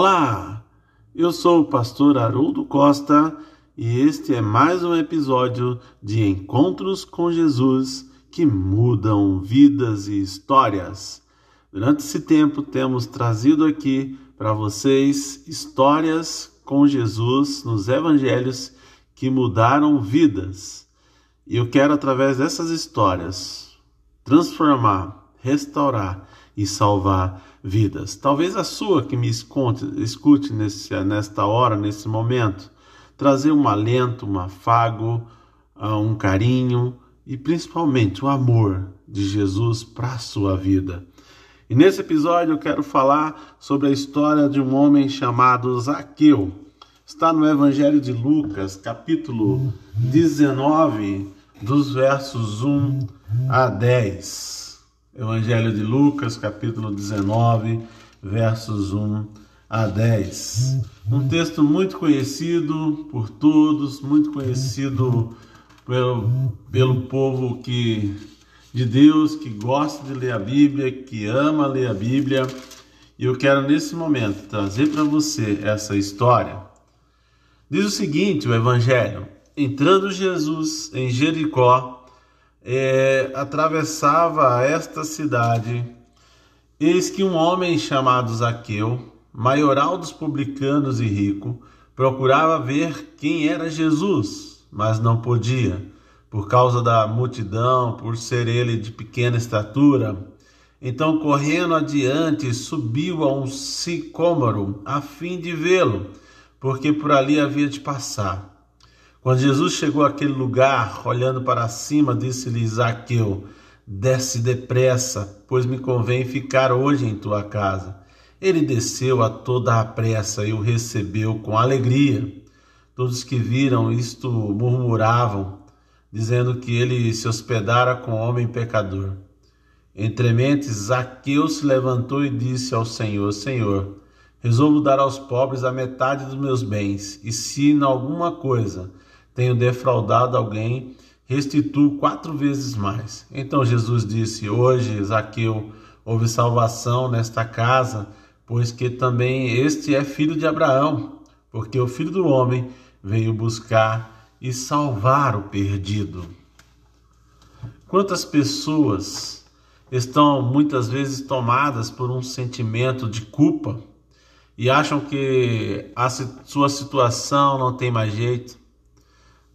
Olá, eu sou o pastor Haroldo Costa e este é mais um episódio de Encontros com Jesus que mudam vidas e histórias. Durante esse tempo, temos trazido aqui para vocês histórias com Jesus nos evangelhos que mudaram vidas. E eu quero, através dessas histórias, transformar, restaurar e salvar vidas. Talvez a sua que me escute, escute nesse, nesta hora, nesse momento, trazer um alento, um afago, ah, um carinho e principalmente o amor de Jesus para a sua vida. E nesse episódio eu quero falar sobre a história de um homem chamado Zaqueu. Está no Evangelho de Lucas, capítulo 19, dos versos 1 a 10. Evangelho de Lucas, capítulo 19, versos 1 a 10. Um texto muito conhecido por todos, muito conhecido pelo, pelo povo que de Deus que gosta de ler a Bíblia, que ama ler a Bíblia. E eu quero nesse momento trazer para você essa história. Diz o seguinte, o evangelho: Entrando Jesus em Jericó, é, atravessava esta cidade, eis que um homem chamado Zaqueu, maioral dos publicanos e rico, procurava ver quem era Jesus, mas não podia, por causa da multidão, por ser ele de pequena estatura. Então, correndo adiante, subiu a um sicômoro, a fim de vê-lo, porque por ali havia de passar. Quando Jesus chegou àquele lugar, olhando para cima, disse-lhe Zaqueu: Desce depressa, pois me convém ficar hoje em tua casa. Ele desceu a toda a pressa e o recebeu com alegria. Todos que viram isto murmuravam, dizendo que ele se hospedara com homem pecador. Entre mentes, Zaqueu se levantou e disse ao Senhor: Senhor, resolvo dar aos pobres a metade dos meus bens, e se em alguma coisa tenho defraudado alguém, restituo quatro vezes mais. Então Jesus disse: Hoje, Zaqueu, houve salvação nesta casa, pois que também este é filho de Abraão, porque o filho do homem veio buscar e salvar o perdido. Quantas pessoas estão muitas vezes tomadas por um sentimento de culpa e acham que a sua situação não tem mais jeito,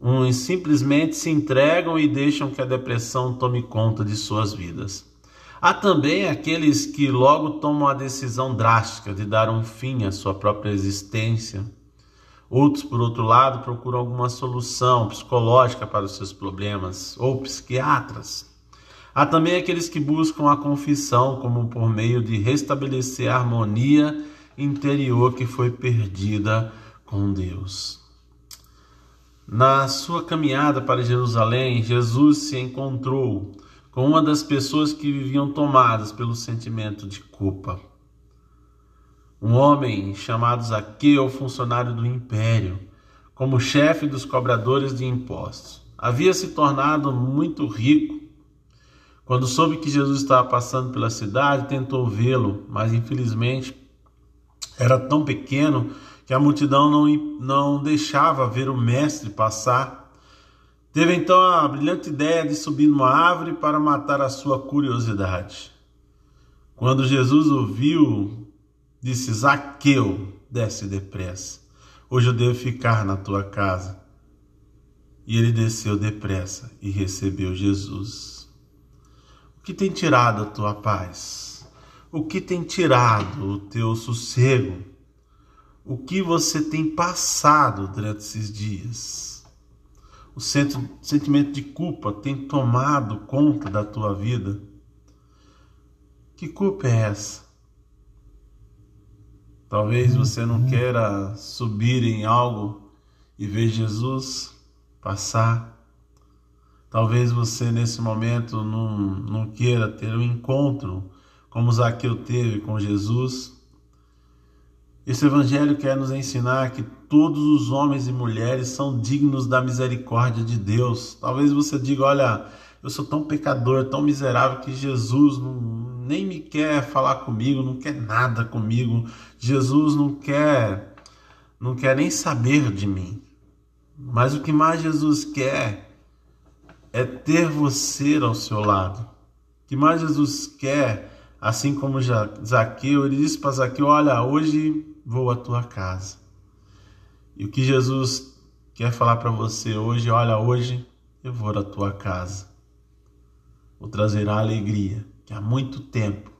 Uns simplesmente se entregam e deixam que a depressão tome conta de suas vidas. Há também aqueles que logo tomam a decisão drástica de dar um fim à sua própria existência. Outros, por outro lado, procuram alguma solução psicológica para os seus problemas, ou psiquiatras. Há também aqueles que buscam a confissão como por meio de restabelecer a harmonia interior que foi perdida com Deus. Na sua caminhada para Jerusalém, Jesus se encontrou com uma das pessoas que viviam tomadas pelo sentimento de culpa. Um homem chamado Zaqueu, funcionário do império, como chefe dos cobradores de impostos. Havia se tornado muito rico. Quando soube que Jesus estava passando pela cidade, tentou vê-lo, mas infelizmente era tão pequeno que a multidão não, não deixava ver o mestre passar. Teve então a brilhante ideia de subir numa árvore para matar a sua curiosidade. Quando Jesus ouviu, disse: Zaqueu, desce depressa. Hoje eu devo ficar na tua casa. E ele desceu depressa e recebeu Jesus. O que tem tirado a tua paz? O que tem tirado o teu sossego? O que você tem passado durante esses dias. O sentimento de culpa tem tomado conta da tua vida. Que culpa é essa? Talvez você não queira subir em algo e ver Jesus passar. Talvez você nesse momento não, não queira ter um encontro como Zaqueu teve com Jesus esse evangelho quer nos ensinar que todos os homens e mulheres são dignos da misericórdia de Deus. Talvez você diga: olha, eu sou tão pecador, tão miserável que Jesus não, nem me quer falar comigo, não quer nada comigo. Jesus não quer não quer nem saber de mim. Mas o que mais Jesus quer é ter você ao seu lado. O que mais Jesus quer, assim como Zaqueu, ele disse para Zaqueu: Olha, hoje vou à tua casa. E o que Jesus quer falar para você hoje, olha, hoje eu vou à tua casa. Vou trazer a alegria que há muito tempo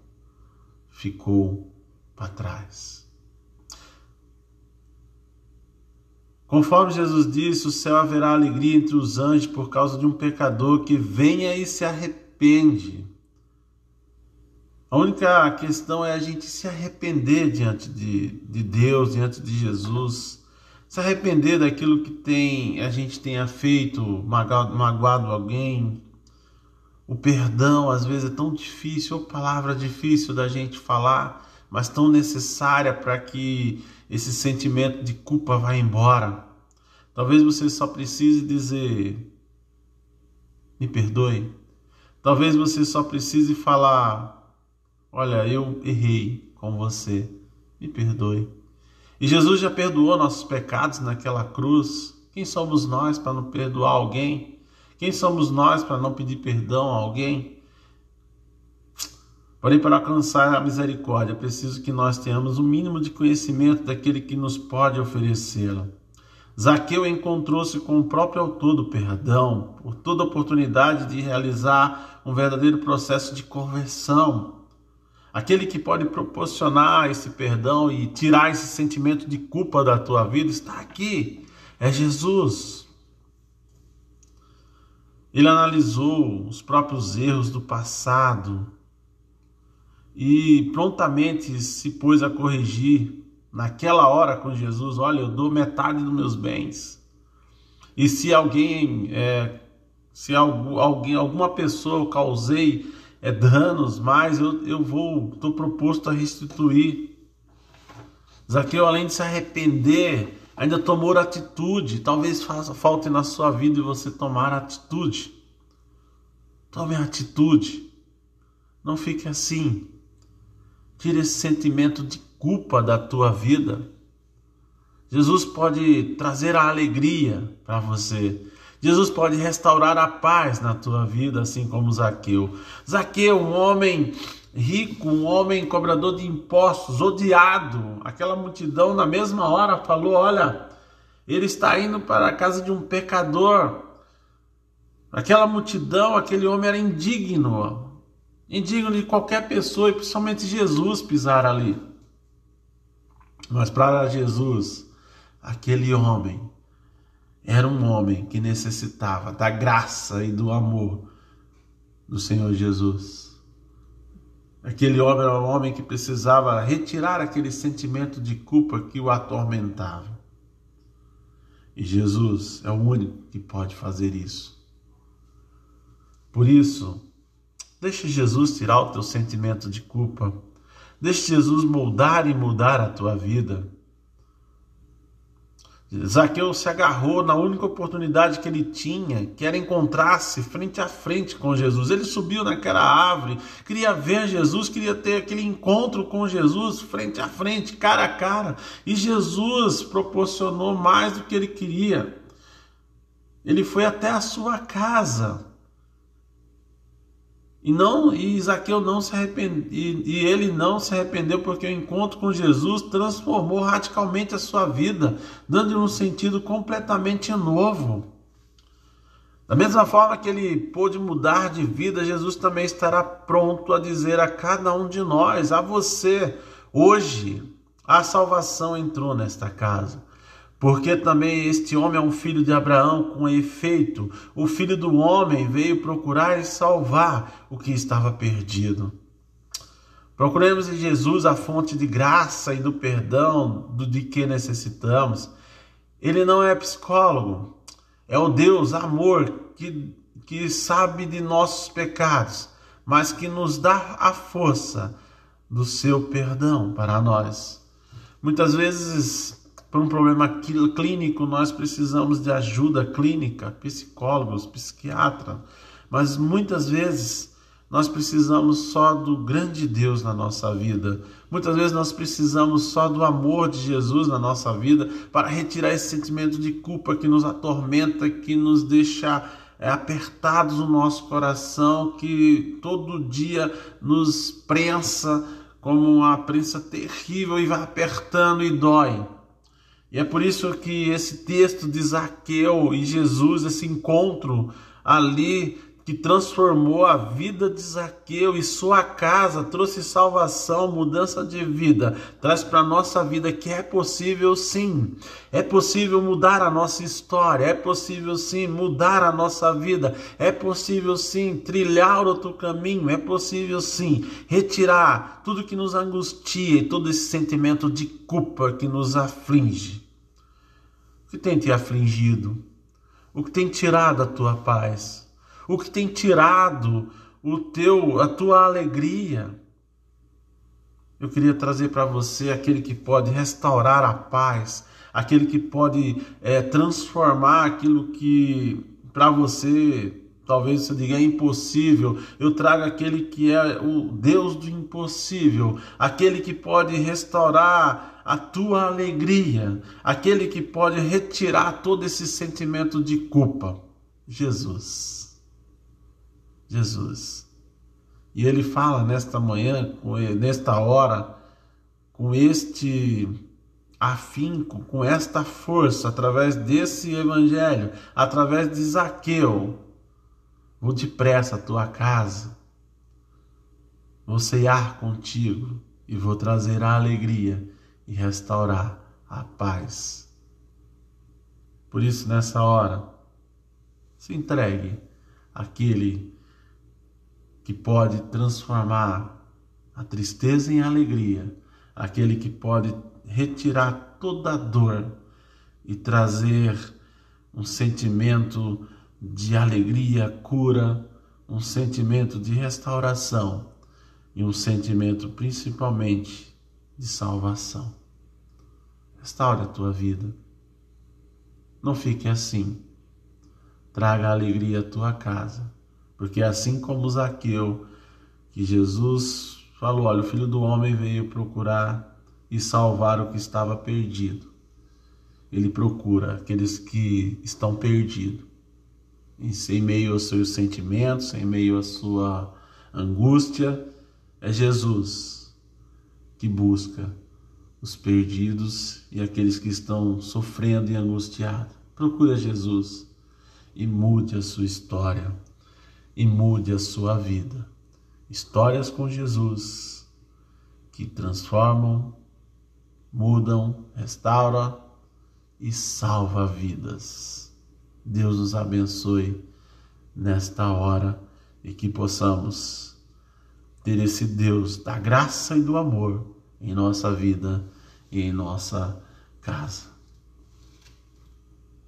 ficou para trás. Conforme Jesus disse, o céu haverá alegria entre os anjos por causa de um pecador que venha e se arrepende. A única questão é a gente se arrepender diante de, de Deus, diante de Jesus se arrepender daquilo que tem a gente tenha feito, magoado, magoado alguém. O perdão às vezes é tão difícil, ou palavra difícil da gente falar, mas tão necessária para que esse sentimento de culpa vá embora. Talvez você só precise dizer: me perdoe. Talvez você só precise falar: olha, eu errei com você, me perdoe. E Jesus já perdoou nossos pecados naquela cruz. Quem somos nós para não perdoar alguém? Quem somos nós para não pedir perdão a alguém? Porém, para alcançar a misericórdia, é preciso que nós tenhamos o um mínimo de conhecimento daquele que nos pode oferecê-la. Zaqueu encontrou-se com o próprio autor do perdão, por toda oportunidade de realizar um verdadeiro processo de conversão. Aquele que pode proporcionar esse perdão e tirar esse sentimento de culpa da tua vida está aqui. É Jesus. Ele analisou os próprios erros do passado e prontamente se pôs a corrigir naquela hora com Jesus. Olha, eu dou metade dos meus bens. E se alguém, é, se alguém, alguma pessoa eu causei é, danos, mas eu, eu vou, estou proposto a restituir. Zaqueu, além de se arrepender, ainda tomou atitude. Talvez faça, falte na sua vida e você tomar atitude. Tome atitude. Não fique assim. Tire esse sentimento de culpa da tua vida. Jesus pode trazer a alegria para você. Jesus pode restaurar a paz na tua vida, assim como Zaqueu. Zaqueu, um homem rico, um homem cobrador de impostos, odiado. Aquela multidão, na mesma hora, falou: Olha, ele está indo para a casa de um pecador. Aquela multidão, aquele homem era indigno, indigno de qualquer pessoa, e principalmente Jesus pisar ali. Mas para Jesus, aquele homem era um homem que necessitava da graça e do amor do Senhor Jesus. Aquele homem era um homem que precisava retirar aquele sentimento de culpa que o atormentava. E Jesus é o único que pode fazer isso. Por isso, deixe Jesus tirar o teu sentimento de culpa. Deixe Jesus moldar e mudar a tua vida. Zaqueu se agarrou na única oportunidade que ele tinha, que era encontrar-se frente a frente com Jesus. Ele subiu naquela árvore, queria ver Jesus, queria ter aquele encontro com Jesus frente a frente, cara a cara. E Jesus proporcionou mais do que ele queria. Ele foi até a sua casa. E não e Zaqueu não se arrependeu, e ele não se arrependeu porque o encontro com Jesus transformou radicalmente a sua vida, dando-lhe um sentido completamente novo. Da mesma forma que ele pôde mudar de vida, Jesus também estará pronto a dizer a cada um de nós, a você, hoje, a salvação entrou nesta casa. Porque também este homem é um filho de Abraão, com efeito, o filho do homem veio procurar e salvar o que estava perdido. Procuremos em Jesus a fonte de graça e do perdão do de que necessitamos. Ele não é psicólogo, é o Deus amor que, que sabe de nossos pecados, mas que nos dá a força do seu perdão para nós. Muitas vezes por um problema clínico, nós precisamos de ajuda clínica, psicólogos, psiquiatra, mas muitas vezes Nós precisamos só do grande Deus na nossa vida. Muitas vezes nós precisamos só do amor de Jesus na nossa vida para retirar esse sentimento de culpa que nos atormenta, que nos deixa é, apertados no nosso coração, que todo dia nos prensa como uma prensa terrível e vai apertando e dói. E é por isso que esse texto de Zaqueu e Jesus, esse encontro ali que transformou a vida de Zaqueu e sua casa, trouxe salvação, mudança de vida, traz para nossa vida que é possível sim, é possível mudar a nossa história, é possível sim mudar a nossa vida, é possível sim trilhar outro caminho, é possível sim retirar tudo que nos angustia e todo esse sentimento de culpa que nos aflige. O que tem te afligido? O que tem tirado a tua paz? O que tem tirado o teu, a tua alegria. Eu queria trazer para você aquele que pode restaurar a paz, aquele que pode é, transformar aquilo que para você talvez você diga é impossível. Eu trago aquele que é o Deus do impossível, aquele que pode restaurar a tua alegria, aquele que pode retirar todo esse sentimento de culpa. Jesus. Jesus. E ele fala nesta manhã, nesta hora, com este afinco, com esta força, através desse evangelho, através de Zaqueu, vou depressa à tua casa, vou ceiar contigo e vou trazer a alegria e restaurar a paz. Por isso, nessa hora, se entregue àquele que pode transformar a tristeza em alegria, aquele que pode retirar toda a dor e trazer um sentimento de alegria, cura, um sentimento de restauração e um sentimento principalmente de salvação. Restaure a tua vida. Não fique assim. Traga alegria à tua casa porque assim como Zaqueu, que Jesus falou: olha, o filho do homem veio procurar e salvar o que estava perdido. Ele procura aqueles que estão perdidos, em meio aos seus sentimentos, em meio à sua angústia. É Jesus que busca os perdidos e aqueles que estão sofrendo e angustiados. Procura Jesus e mude a sua história e mude a sua vida. Histórias com Jesus que transformam, mudam, restauram e salva vidas. Deus nos abençoe nesta hora e que possamos ter esse Deus da graça e do amor em nossa vida e em nossa casa.